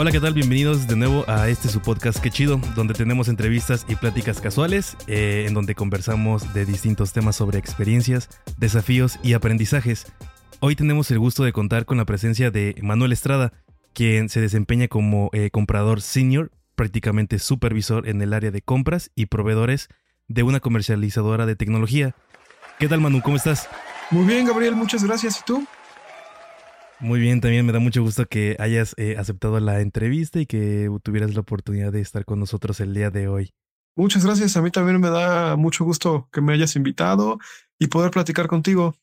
Hola, ¿qué tal? Bienvenidos de nuevo a este su podcast Qué chido, donde tenemos entrevistas y pláticas casuales, eh, en donde conversamos de distintos temas sobre experiencias, desafíos y aprendizajes. Hoy tenemos el gusto de contar con la presencia de Manuel Estrada, quien se desempeña como eh, comprador senior, prácticamente supervisor en el área de compras y proveedores de una comercializadora de tecnología. ¿Qué tal, Manu? ¿Cómo estás? Muy bien, Gabriel, muchas gracias. ¿Y tú? Muy bien, también me da mucho gusto que hayas eh, aceptado la entrevista y que tuvieras la oportunidad de estar con nosotros el día de hoy. Muchas gracias. A mí también me da mucho gusto que me hayas invitado y poder platicar contigo.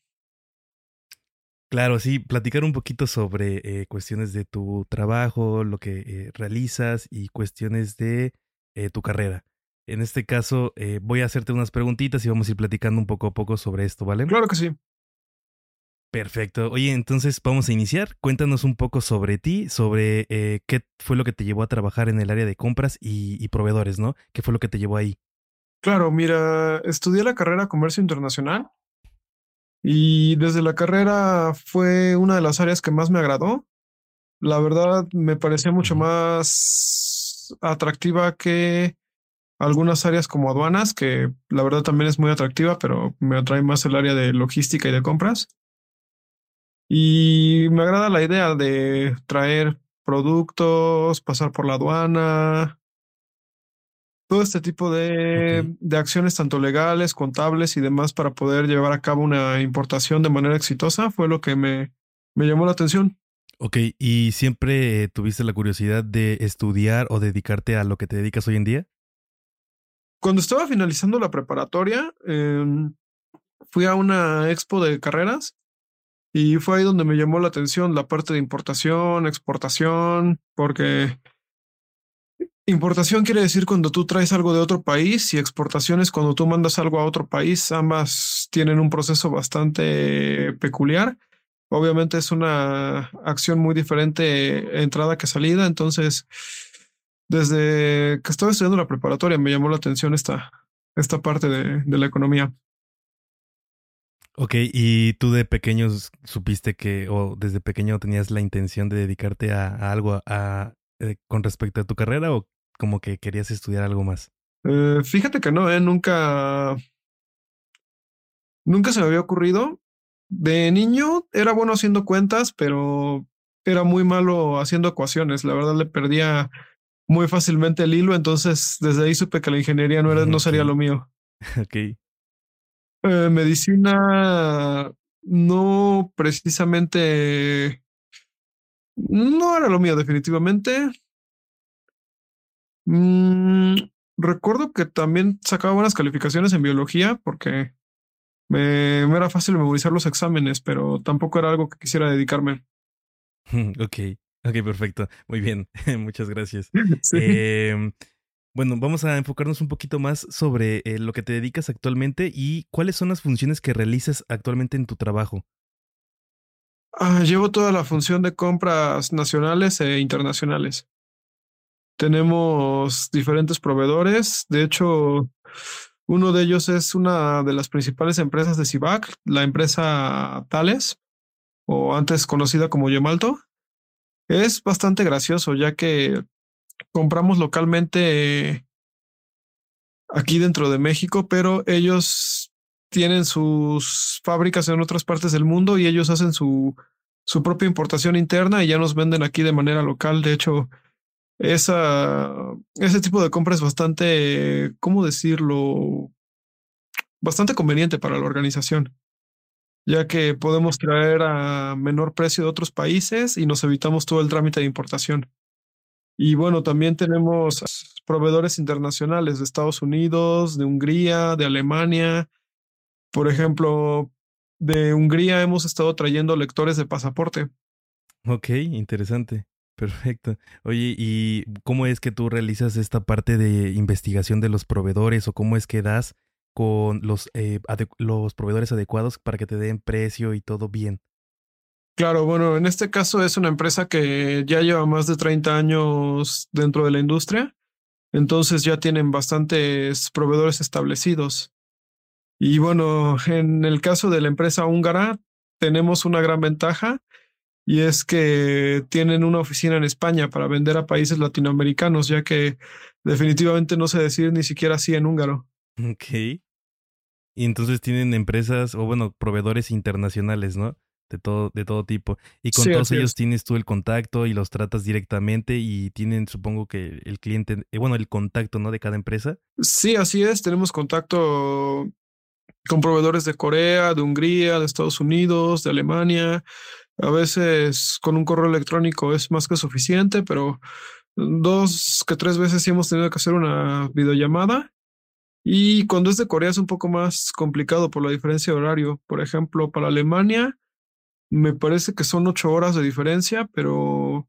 Claro, sí, platicar un poquito sobre eh, cuestiones de tu trabajo, lo que eh, realizas y cuestiones de eh, tu carrera. En este caso, eh, voy a hacerte unas preguntitas y vamos a ir platicando un poco a poco sobre esto, ¿vale? Claro que sí. Perfecto. Oye, entonces vamos a iniciar. Cuéntanos un poco sobre ti, sobre eh, qué fue lo que te llevó a trabajar en el área de compras y, y proveedores, ¿no? ¿Qué fue lo que te llevó ahí? Claro, mira, estudié la carrera Comercio Internacional y desde la carrera fue una de las áreas que más me agradó. La verdad, me parecía mucho más atractiva que algunas áreas como aduanas, que la verdad también es muy atractiva, pero me atrae más el área de logística y de compras. Y me agrada la idea de traer productos, pasar por la aduana, todo este tipo de, de acciones, tanto legales, contables y demás, para poder llevar a cabo una importación de manera exitosa, fue lo que me, me llamó la atención. Ok, ¿y siempre eh, tuviste la curiosidad de estudiar o dedicarte a lo que te dedicas hoy en día? Cuando estaba finalizando la preparatoria, em, fui a una expo de carreras y fue ahí donde me llamó la atención la parte de importación, exportación, porque importación quiere decir cuando tú traes algo de otro país y exportación es cuando tú mandas algo a otro país. Ambas tienen un proceso bastante peculiar. Obviamente es una acción muy diferente entrada que salida, entonces desde que estaba estudiando la preparatoria me llamó la atención esta, esta parte de, de la economía. Ok, ¿y tú de pequeño supiste que, o desde pequeño tenías la intención de dedicarte a, a algo a, eh, con respecto a tu carrera o como que querías estudiar algo más? Eh, fíjate que no, ¿eh? Nunca, nunca se me había ocurrido. De niño era bueno haciendo cuentas, pero era muy malo haciendo ecuaciones. La verdad le perdía muy fácilmente el hilo, entonces desde ahí supe que la ingeniería no era, no sería Ok. lo mío. Ok, Eh, medicina no precisamente no era lo mío, definitivamente. Mm, recuerdo que también sacaba buenas calificaciones en biología porque me, me era fácil memorizar los exámenes, pero tampoco era algo que quisiera dedicarme. ok, ok, perfecto. Muy bien, muchas gracias. Sí. Em, bueno, vamos a enfocarnos un poquito más sobre eh, lo que te dedicas actualmente y cuáles son las funciones que realizas actualmente en tu trabajo. Ah, llevo toda la función de compras nacionales e internacionales. Tenemos diferentes proveedores. De hecho, uno de ellos es una de las principales empresas de CIVAC, la empresa Thales, o antes conocida como Yemalto. Es bastante gracioso, ya que compramos localmente aquí dentro de México, pero ellos tienen sus fábricas en otras partes del mundo y ellos hacen su, su propia importación interna y ya nos venden aquí de manera local. De hecho, esa, ese tipo de compra es bastante, ¿cómo decirlo? Bastante conveniente para la organización, ya que podemos traer a menor precio de otros países y nos evitamos todo el trámite de importación. Y bueno, también tenemos proveedores internacionales de Estados Unidos, de Hungría, de Alemania. Por ejemplo, de Hungría hemos estado trayendo lectores de pasaporte. Ok, interesante. Perfecto. Oye, ¿y cómo es que tú realizas esta parte de investigación de los proveedores o cómo es que das con los, eh, los proveedores adecuados para que te den precio y todo bien? Claro, bueno, en este caso es una empresa que ya lleva más de 30 años dentro de la industria, entonces ya tienen bastantes proveedores establecidos. Y bueno, en el caso de la empresa húngara, tenemos una gran ventaja y es que tienen una oficina en España para vender a países latinoamericanos, ya que definitivamente no sé decir ni siquiera así en húngaro. Ok. Y entonces tienen empresas o bueno, proveedores internacionales, ¿no? De todo, de todo tipo. Y con Sí, todos ellos es. tienes tú el contacto y los tratas directamente y tienen, supongo que el cliente, eh, bueno, el contacto, ¿no? De cada empresa. Sí, así es, tenemos contacto con proveedores de Corea, de Hungría, de Estados Unidos, de Alemania. A veces con un correo electrónico es más que suficiente, pero dos que tres veces sí hemos tenido que hacer una videollamada. Y cuando es de Corea es un poco más complicado por la diferencia de horario. Por ejemplo, para Alemania me parece que son ocho horas de diferencia, pero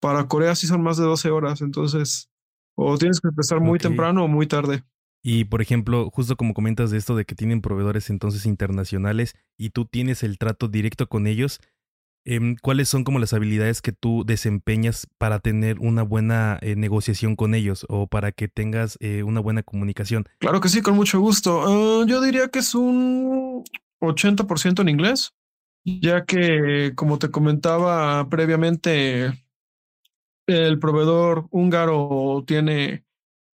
para Corea sí son más de 12 horas. Entonces, o tienes que empezar muy temprano o muy tarde. Y por ejemplo, justo como comentas de esto de que tienen proveedores entonces internacionales y tú tienes el trato directo con ellos, em, ¿cuáles son como las habilidades que tú desempeñas para tener una buena eh, negociación con ellos o para que tengas eh, una buena comunicación? Claro que sí, con mucho gusto. Ah, yo diría que es un 80% en inglés, ya que, como te comentaba previamente, el proveedor húngaro tiene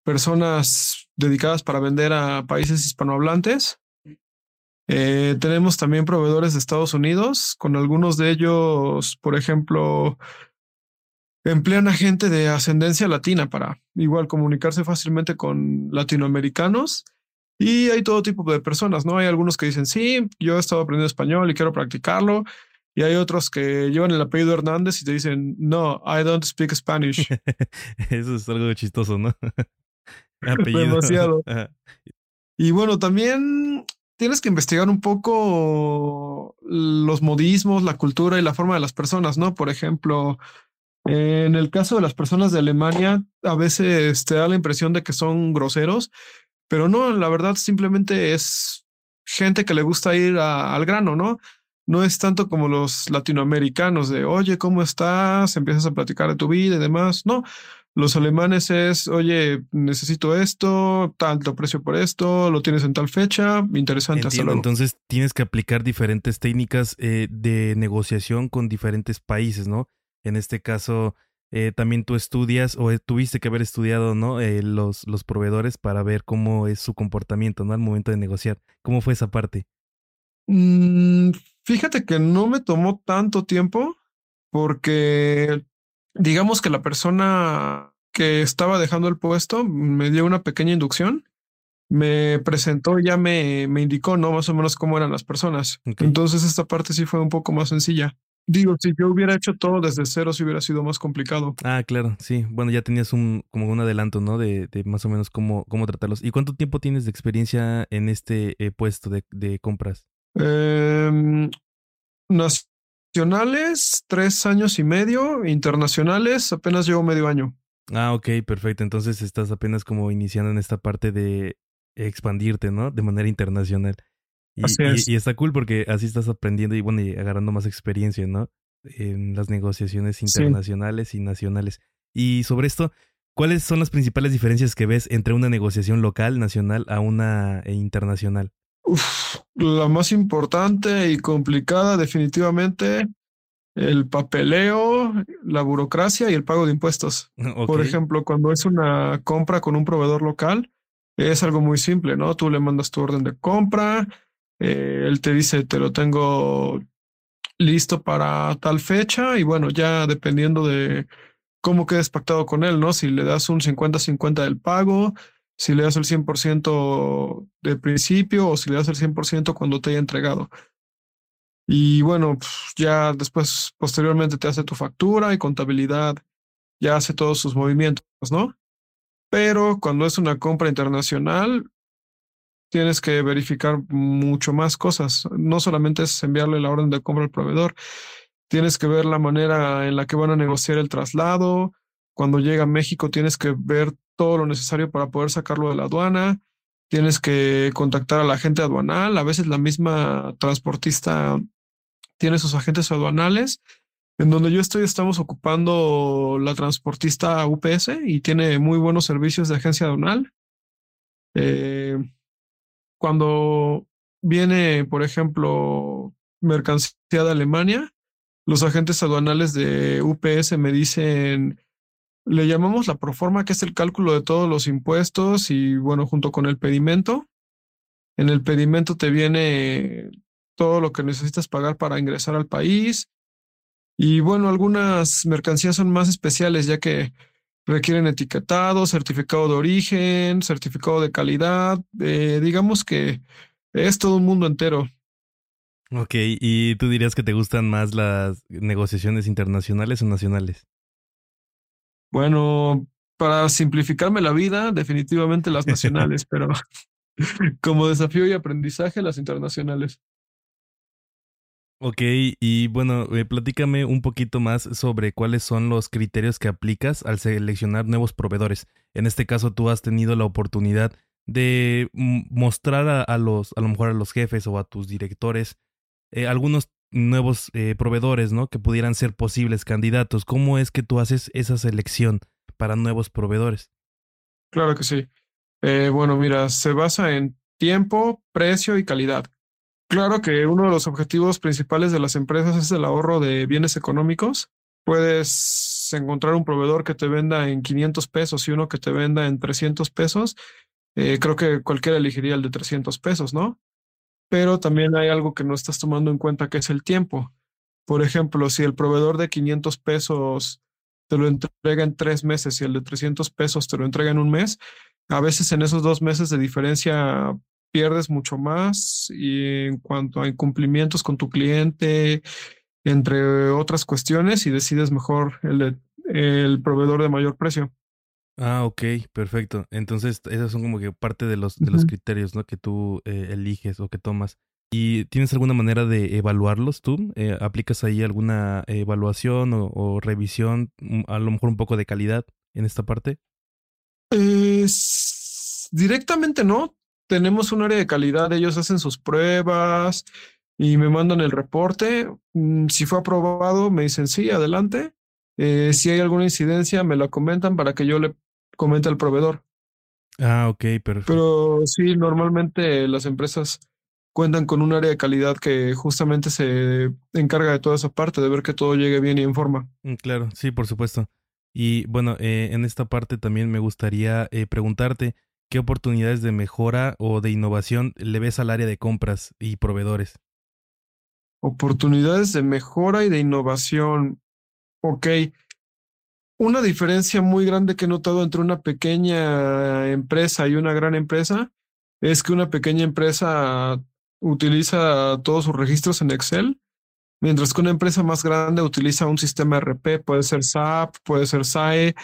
personas dedicadas para vender a países hispanohablantes. Eh, tenemos también proveedores de Estados Unidos, con algunos de ellos, por ejemplo, emplean a gente de ascendencia latina para igual comunicarse fácilmente con latinoamericanos. Y hay todo tipo de personas, ¿no? Hay algunos que dicen, sí, yo he estado aprendiendo español y quiero practicarlo. Y hay otros que llevan el apellido Hernández y te dicen, no, I don't speak Spanish. Eso es algo chistoso, ¿no? Apellido. Demasiado. Y bueno, también tienes que investigar un poco los modismos, la cultura y la forma de las personas, ¿no? Por ejemplo, en el caso de las personas de Alemania, a veces te da la impresión de que son groseros, pero no, la verdad simplemente es gente que le gusta ir a- al grano, ¿no? No es tanto como los latinoamericanos de, oye, ¿cómo estás? Empiezas a platicar de tu vida y demás. No, los alemanes es, oye, necesito esto, tanto precio por esto, lo tienes en tal fecha, interesante, hasta Entiendo, luego. entonces tienes que aplicar diferentes técnicas eh, de negociación con diferentes países, ¿no? En este caso, eh, también tú estudias o eh, tuviste que haber estudiado, ¿no? Eh, los, los proveedores para ver cómo es su comportamiento, ¿no? Al momento de negociar. ¿Cómo fue esa parte? Mm, fíjate que no me tomó tanto tiempo porque digamos que la persona que estaba dejando el puesto me dio una pequeña inducción, me presentó, y ya me, me indicó, ¿no? Más o menos cómo eran las personas. Entonces esta parte sí fue un poco más sencilla. Digo, si yo hubiera hecho todo desde cero, sí hubiera sido más complicado. Ah, claro, sí. Bueno, ya tenías un, como un adelanto, ¿no? De, de más o menos cómo, cómo tratarlos. ¿Y cuánto tiempo tienes de experiencia en este eh, puesto de, de compras? Em, nacionales, tres años y medio, internacionales, apenas llevo medio año. Ah, ok, perfecto. Entonces estás apenas como iniciando en esta parte de expandirte, ¿no? De manera internacional. Y, Así y- es. y está cool porque así estás aprendiendo y bueno, y agarrando más experiencia, ¿no? En las negociaciones Sí. internacionales y nacionales. Y sobre esto, ¿cuáles son las principales diferencias que ves entre una negociación local, nacional, a una eh, internacional? Uf, la más importante y complicada definitivamente, el papeleo, la burocracia y el pago de impuestos. Por ejemplo, cuando es una compra con un proveedor local, es algo muy simple, ¿no? Tú le mandas tu orden de compra, eh, él te dice, te lo tengo listo para tal fecha y bueno, ya dependiendo de cómo quedes pactado con él, ¿no? Si le das un 50-50 del pago, si le das el 100% de principio o si le das el 100% cuando te haya entregado. Y bueno, pues, ya después, posteriormente te hace tu factura y contabilidad, ya hace todos sus movimientos, ¿no? pero cuando es una compra internacional, tienes que verificar mucho más cosas. No solamente es enviarle la orden de compra al proveedor, tienes que ver la manera en la que van a negociar el traslado. Cuando llega a México, tienes que ver todo lo necesario para poder sacarlo de la aduana. Tienes que contactar a la agente aduanal. A veces la misma transportista tiene sus agentes aduanales. En donde yo estoy, estamos ocupando la transportista UPS y tiene muy buenos servicios de agencia aduanal. Eh, cuando viene, por ejemplo, mercancía de Alemania, los agentes aduanales de UPS me dicen, le llamamos la proforma, que es el cálculo de todos los impuestos y bueno, junto con el pedimento. En el pedimento te viene todo lo que necesitas pagar para ingresar al país. Y bueno, algunas mercancías son más especiales ya que requieren etiquetado, certificado de origen, certificado de calidad. Eh, digamos que es todo un mundo entero. Ok, ¿y tú dirías que te gustan más las negociaciones internacionales o nacionales? Bueno, para simplificarme la vida, definitivamente las nacionales, pero como desafío y aprendizaje, las internacionales. Ok, y bueno, eh, platícame un poquito más sobre cuáles son los criterios que aplicas al seleccionar nuevos proveedores. En este caso, tú has tenido la oportunidad de mm, mostrar a, los, a lo mejor a los jefes o a tus directores, eh, algunos nuevos eh, proveedores, ¿no? Que pudieran ser posibles candidatos. ¿Cómo es que tú haces esa selección para nuevos proveedores? Claro que sí. Eh, bueno, mira, se basa en tiempo, precio y calidad. Claro que uno de los objetivos principales de las empresas es el ahorro de bienes económicos. Puedes encontrar un proveedor que te venda en 500 pesos y uno que te venda en 300 pesos. Eh, creo que cualquiera elegiría el de 300 pesos, ¿no? Pero también hay algo que no estás tomando en cuenta que es el tiempo. Por ejemplo, si el proveedor de 500 pesos te lo entrega en tres meses y el de 300 pesos te lo entrega en un mes, a veces en esos dos meses de diferencia pierdes mucho más y en cuanto a incumplimientos con tu cliente, entre otras cuestiones, y decides mejor el, el proveedor de mayor precio. Ah, ok, perfecto. Entonces, esos son como que parte de los, de los criterios, ¿no? Que tú eh, eliges o que tomas. ¿Y tienes alguna manera de evaluarlos tú? Eh, ¿Aplicas ahí alguna evaluación o, o revisión, mm, a lo mejor un poco de calidad en esta parte? Es- directamente no. Tenemos un área de calidad, ellos hacen sus pruebas y me mandan el reporte. Mm, Si fue aprobado, me dicen sí, adelante. Eh, si hay alguna incidencia, me la comentan para que yo le comente al proveedor. Ah, ok, perfecto. Pero sí, normalmente las empresas cuentan con un área de calidad que justamente se encarga de toda esa parte, de ver que todo llegue bien y en forma. Mm, Claro, sí, por supuesto. Y bueno, eh, en esta parte también me gustaría eh, preguntarte qué oportunidades de mejora o de innovación le ves al área de compras y proveedores. Oportunidades de mejora y de innovación. Ok. Una diferencia muy grande que he notado entre una pequeña empresa y una gran empresa es que una pequeña empresa utiliza todos sus registros en Excel, mientras que una empresa más grande utiliza un sistema RP, puede ser SAP, puede ser SAE.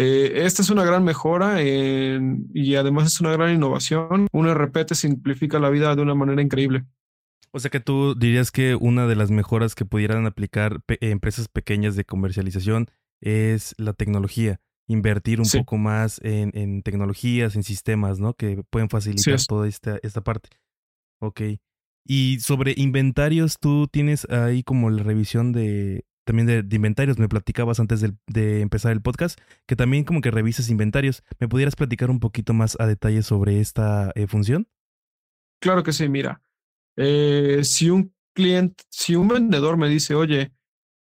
Eh, esta es una gran mejora en- y además es una gran innovación. Un RP te simplifica la vida de una manera increíble. O sea que tú dirías que una de las mejoras que pudieran aplicar pe- empresas pequeñas de comercialización es la tecnología, invertir un Sí. poco más en, en tecnologías, en sistemas, ¿no? Que pueden facilitar toda esta, esta parte. Ok. Y sobre inventarios, tú tienes ahí como la revisión de también de, inventarios. Me platicabas antes de, empezar el podcast que también como que revisas inventarios. ¿Me pudieras platicar un poquito más a detalle sobre esta eh, función? Claro que sí, mira. eh, si un cliente, si un vendedor me dice, oye,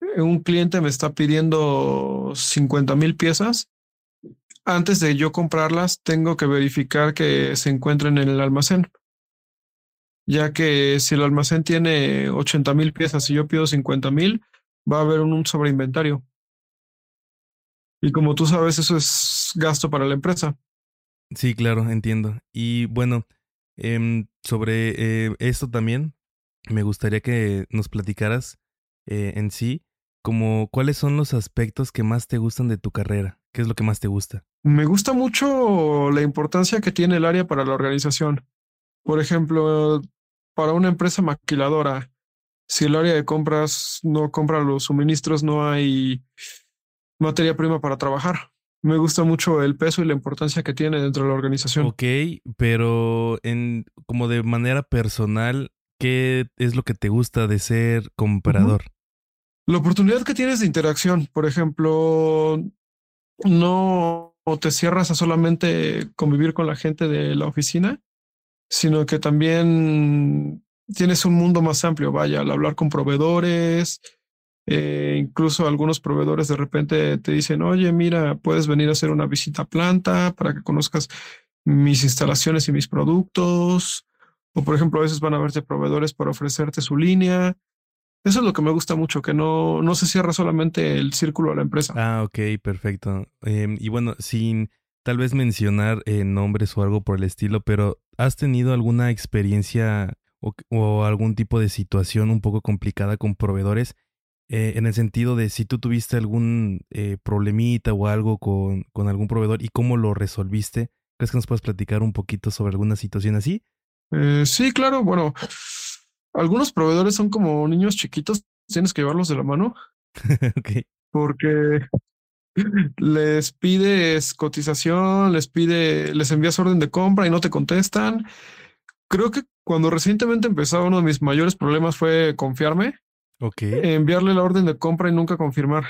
eh, un cliente me está pidiendo 50 mil piezas, antes de yo comprarlas, tengo que verificar que se encuentren en el almacén. Ya que si el almacén tiene 80 mil piezas y yo pido 50 mil, va a haber un, sobreinventario. Y como tú sabes, eso es gasto para la empresa. Sí, claro, entiendo. Y bueno, em, sobre eh, esto también, me gustaría que nos platicaras eh, en sí, como cuáles son los aspectos que más te gustan de tu carrera, qué es lo que más te gusta. Me gusta mucho la importancia que tiene el área para la organización. Por ejemplo, para una empresa maquiladora, si el área de compras no compra los suministros, no hay materia prima para trabajar. Me gusta mucho el peso y la importancia que tiene dentro de la organización. Ok, pero en como de manera personal, ¿qué es lo que te gusta de ser comprador? La oportunidad que tienes de interacción, por ejemplo, no te cierras a solamente convivir con la gente de la oficina, sino que también tienes un mundo más amplio, vaya, al hablar con proveedores, eh, incluso algunos proveedores de repente te dicen, oye, mira, puedes venir a hacer una visita a planta para que conozcas mis instalaciones y mis productos. O por ejemplo, a veces van a verte proveedores para ofrecerte su línea. Eso es lo que me gusta mucho, que no, no se cierra solamente el círculo de la empresa. Ah, ok, perfecto. Em, y bueno, sin tal vez mencionar eh, nombres o algo por el estilo, pero ¿has tenido alguna experiencia o, o algún tipo de situación un poco complicada con proveedores? Eh, en el sentido de si tú tuviste algún eh, problemita o algo con, con algún proveedor y cómo lo resolviste. ¿Crees que nos puedes platicar un poquito sobre alguna situación así? Eh, sí, claro. Bueno, algunos proveedores son como niños chiquitos, tienes que llevarlos de la mano ok. porque les pides cotización, les pide, les envías orden de compra y no te contestan. Creo que cuando recientemente empezaba uno de mis mayores problemas fue confiarme, Ok. enviarle la orden de compra y nunca confirmar.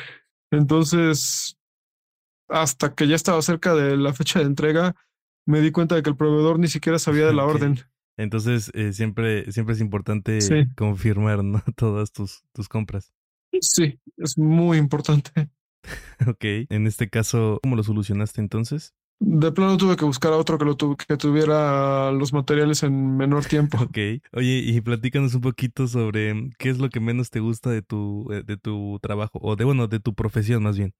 Entonces, hasta que ya estaba cerca de la fecha de entrega, me di cuenta de que el proveedor ni siquiera sabía de la orden. Entonces, eh, siempre, siempre es importante Sí. confirmar, ¿no? Todas tus, tus compras. Sí, es muy importante. Ok. En este caso, ¿cómo lo solucionaste entonces? De plano tuve que buscar a otro que, lo tu- que tuviera los materiales en menor tiempo. Ok. Oye, y platícanos un poquito sobre qué es lo que menos te gusta de tu, eh, de tu trabajo, o de, bueno, de tu profesión más bien.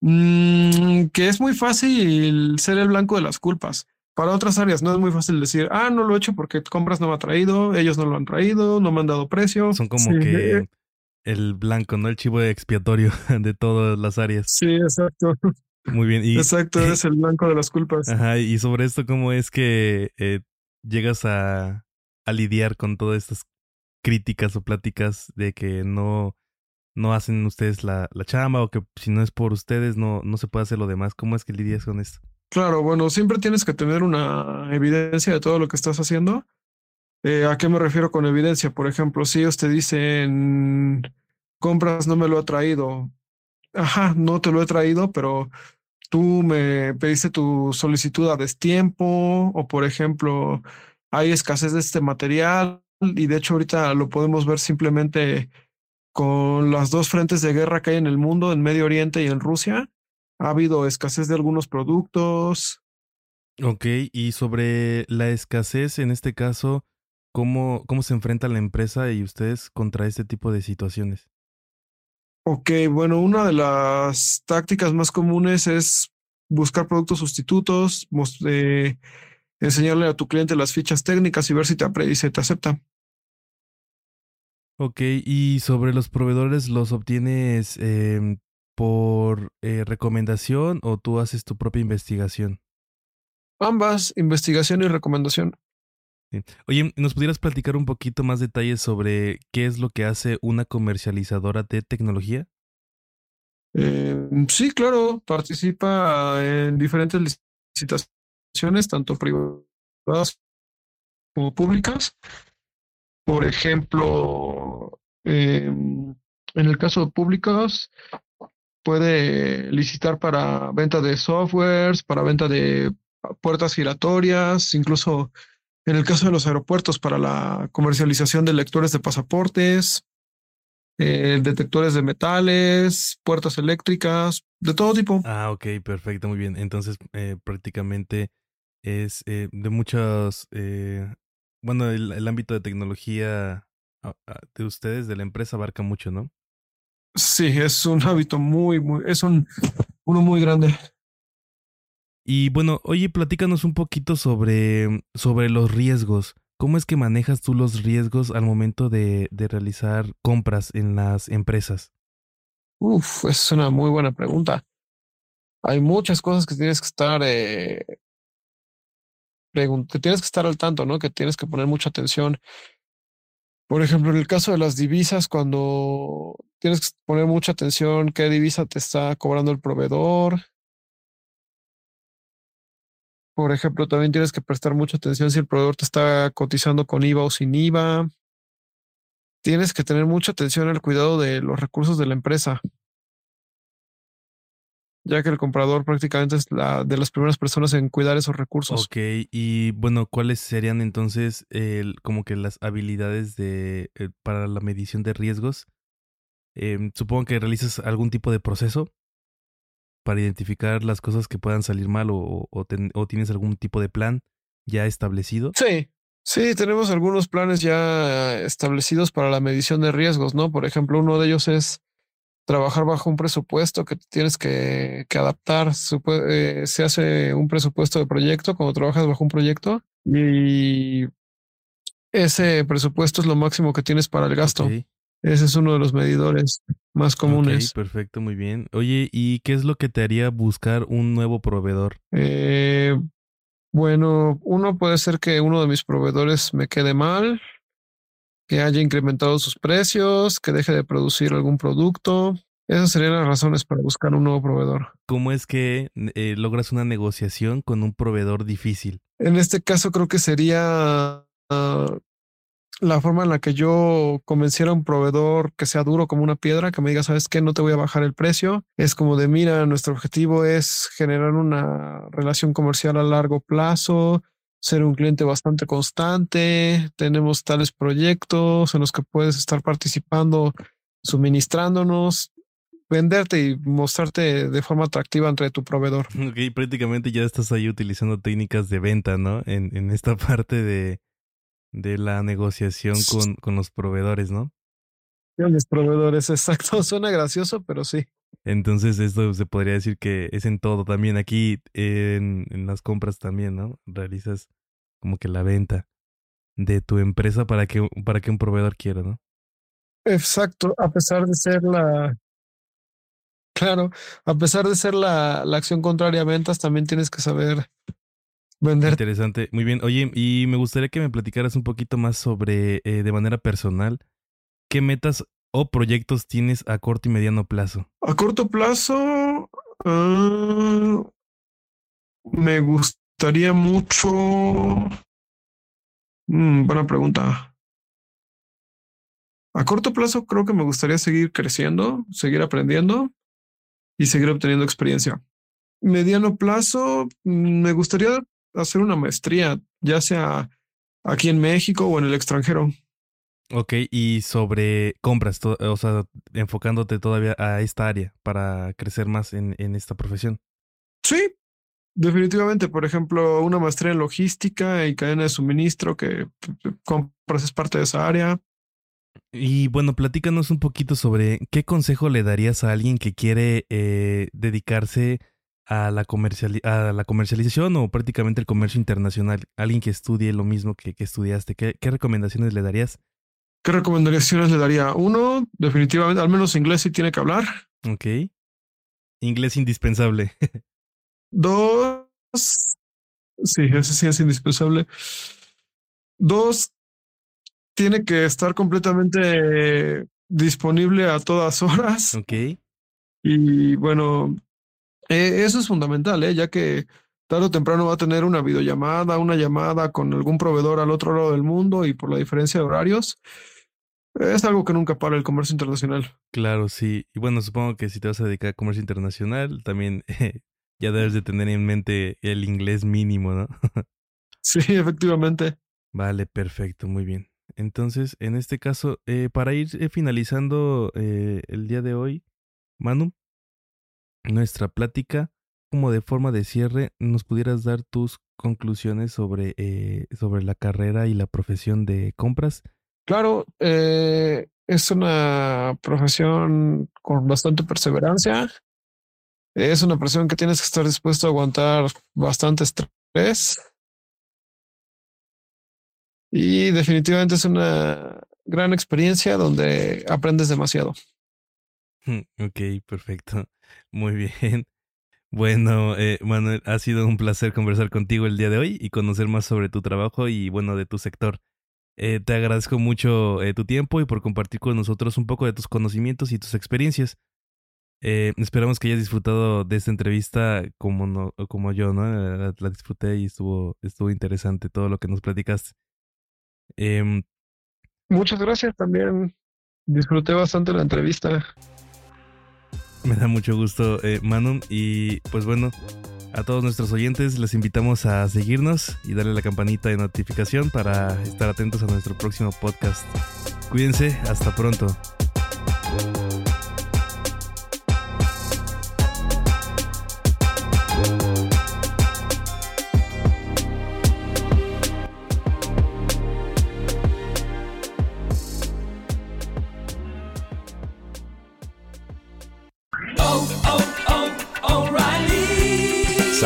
Mm, que es muy fácil ser el blanco de las culpas. Para otras áreas no es muy fácil decir, ah, no lo he hecho porque compras no me ha traído, ellos no lo han traído, no me han dado precio. Son como Sí, que el blanco, ¿no? El chivo expiatorio de todas las áreas. Sí, exacto. Muy bien. Y, Exacto, eres el blanco de las culpas. Ajá, y sobre esto, ¿cómo es que eh, llegas a, a lidiar con todas estas críticas o pláticas de que no, no hacen ustedes la, la chamba o que si no es por ustedes no, no se puede hacer lo demás? ¿Cómo es que lidias con esto? Claro, bueno, siempre tienes que tener una evidencia de todo lo que estás haciendo. Eh, ¿a qué me refiero con evidencia? Por ejemplo, si ellos te dicen, compras no me lo ha traído. Ajá, no te lo he traído, pero tú me pediste tu solicitud a destiempo o, por ejemplo, hay escasez de este material y de hecho ahorita lo podemos ver simplemente con las dos frentes de guerra que hay en el mundo, en Medio Oriente y en Rusia. Ha habido escasez de algunos productos. Ok, y sobre la escasez en este caso, ¿cómo, cómo se enfrenta la empresa y ustedes contra este tipo de situaciones? Ok, bueno, una de las tácticas más comunes es buscar productos sustitutos, eh, enseñarle a tu cliente las fichas técnicas y ver si te, y se te acepta. Ok, y sobre los proveedores, ¿los obtienes em, por eh, recomendación o tú haces tu propia investigación? Ambas, investigación y recomendación. Sí. Oye, ¿nos pudieras platicar un poquito más detalles sobre qué es lo que hace una comercializadora de tecnología? Eh, sí, claro, participa en diferentes licitaciones, tanto privadas como públicas. Por ejemplo, eh, en el caso de públicas, puede licitar para venta de softwares, para venta de puertas giratorias, incluso en el caso de los aeropuertos, para la comercialización de lectores de pasaportes, eh, detectores de metales, puertas eléctricas, de todo tipo. Ah, ok, perfecto, muy bien. Entonces, eh, prácticamente es eh, de muchos, eh, bueno, el, el ámbito de tecnología ah, ah, de ustedes, de la empresa, abarca mucho, ¿no? Sí, es un hábito muy, muy, es un, uno muy grande. Y bueno, oye, platícanos un poquito sobre, sobre los riesgos. ¿Cómo es que manejas tú los riesgos al momento de, de realizar compras en las empresas? Uf, es una muy buena pregunta. hay muchas cosas que tienes que estar, eh, que tienes que estar al tanto, ¿no? Que tienes que poner mucha atención. Por ejemplo, en el caso de las divisas, cuando tienes que poner mucha atención qué divisa te está cobrando el proveedor. Por ejemplo, también tienes que prestar mucha atención si el proveedor te está cotizando con IVA o sin IVA. Tienes que tener mucha atención al cuidado de los recursos de la empresa, ya que el comprador prácticamente es la de las primeras personas en cuidar esos recursos. Ok, y bueno, ¿cuáles serían entonces como que las habilidades de eh, para la medición de riesgos? Em, supongo que realizas algún tipo de proceso para identificar las cosas que puedan salir mal o, o ten- o tienes algún tipo de plan ya establecido. Sí, sí, tenemos algunos planes ya establecidos para la medición de riesgos, ¿no? Por ejemplo, uno de ellos es trabajar bajo un presupuesto que tienes que, que adaptar. Eh, se hace un presupuesto de proyecto cuando trabajas bajo un proyecto y ese presupuesto es lo máximo que tienes para el gasto. Ese es uno de los medidores más comunes. perfecto, muy bien. Oye, ¿y qué es lo que te haría buscar un nuevo proveedor? Eh, bueno, uno puede ser que uno de mis proveedores me quede mal, que haya incrementado sus precios, que deje de producir algún producto. Esas serían las razones para buscar un nuevo proveedor. ¿Cómo es que eh, logras una negociación con un proveedor difícil? En este caso creo que sería ah, la forma en la que yo convenciera a un proveedor que sea duro como una piedra, que me diga, ¿sabes qué? No te voy a bajar el precio. Es como de, mira, nuestro objetivo es generar una relación comercial a largo plazo, ser un cliente bastante constante, tenemos tales proyectos en los que puedes estar participando, suministrándonos, venderte y mostrarte de forma atractiva entre tu proveedor. Ok, prácticamente ya estás ahí utilizando técnicas de venta, ¿no? En, en esta parte de, de la negociación con, con los proveedores, ¿no? Los proveedores, exacto. Suena gracioso, pero sí. Entonces esto se podría decir que es en todo también. Aquí en, en las compras también, ¿no? Realizas como que la venta de tu empresa para que, para que un proveedor quiera, ¿no? Exacto, a pesar de ser la, claro, a pesar de ser la, la acción contraria a ventas, también tienes que saber vender. Interesante. Muy bien. Oye, y me gustaría que me platicaras un poquito más sobre, eh, de manera personal, qué metas o proyectos tienes a corto y mediano plazo. A corto plazo, ah, me gustaría mucho. Mm, buena pregunta. A corto plazo, creo que me gustaría seguir creciendo, seguir aprendiendo y seguir obteniendo experiencia. Mediano plazo, mm, me gustaría hacer una maestría, ya sea aquí en México o en el extranjero. Ok, y sobre compras, o sea, enfocándote todavía a esta área para crecer más en, en esta profesión. Sí, definitivamente. Por ejemplo, una maestría en logística y cadena de suministro que p- compras es parte de esa área. Y bueno, platícanos un poquito sobre qué consejo le darías a alguien que quiere eh, dedicarse a la, a la comercialización o prácticamente el comercio internacional. Alguien que estudie lo mismo que, que estudiaste. ¿Qué, qué recomendaciones le darías? ¿Qué recomendaciones le daría? Uno, definitivamente, al menos inglés sí tiene que hablar. Ok. Inglés indispensable. Dos, sí, ese sí es indispensable. Dos, tiene que estar completamente disponible a todas horas. ok. Y bueno, eh, eso es fundamental, ¿eh? ya que tarde o temprano va a tener una videollamada, una llamada con algún proveedor al otro lado del mundo y por la diferencia de horarios, es algo que nunca para el comercio internacional. Claro, sí. Y bueno, supongo que si te vas a dedicar a comercio internacional, también eh, ya debes de tener en mente el inglés mínimo, ¿no? Sí, efectivamente. Vale, perfecto, muy bien. Entonces, en este caso, eh, para ir eh, finalizando eh, el día de hoy, Manu, nuestra plática, como de forma de cierre, ¿nos pudieras dar tus conclusiones sobre, eh, sobre la carrera y la profesión de compras? Claro, eh, es una profesión con bastante perseverancia. Es una profesión que tienes que estar dispuesto a aguantar bastante estrés. Y definitivamente es una gran experiencia donde aprendes demasiado. Ok, perfecto. Muy bien. Bueno, eh, Manuel, ha sido un placer conversar contigo el día de hoy y conocer más sobre tu trabajo y, bueno, de tu sector. Eh, te agradezco mucho eh, tu tiempo y por compartir con nosotros un poco de tus conocimientos y tus experiencias. Eh, esperamos que hayas disfrutado de esta entrevista como, no, como yo, ¿no? La, la disfruté y estuvo, estuvo interesante todo lo que nos platicaste. Em, Muchas gracias también. Disfruté bastante la entrevista. Me da mucho gusto, eh, Manu. Y pues bueno, a todos nuestros oyentes les invitamos a seguirnos y darle la campanita de notificación para estar atentos a nuestro próximo podcast. Cuídense, hasta pronto.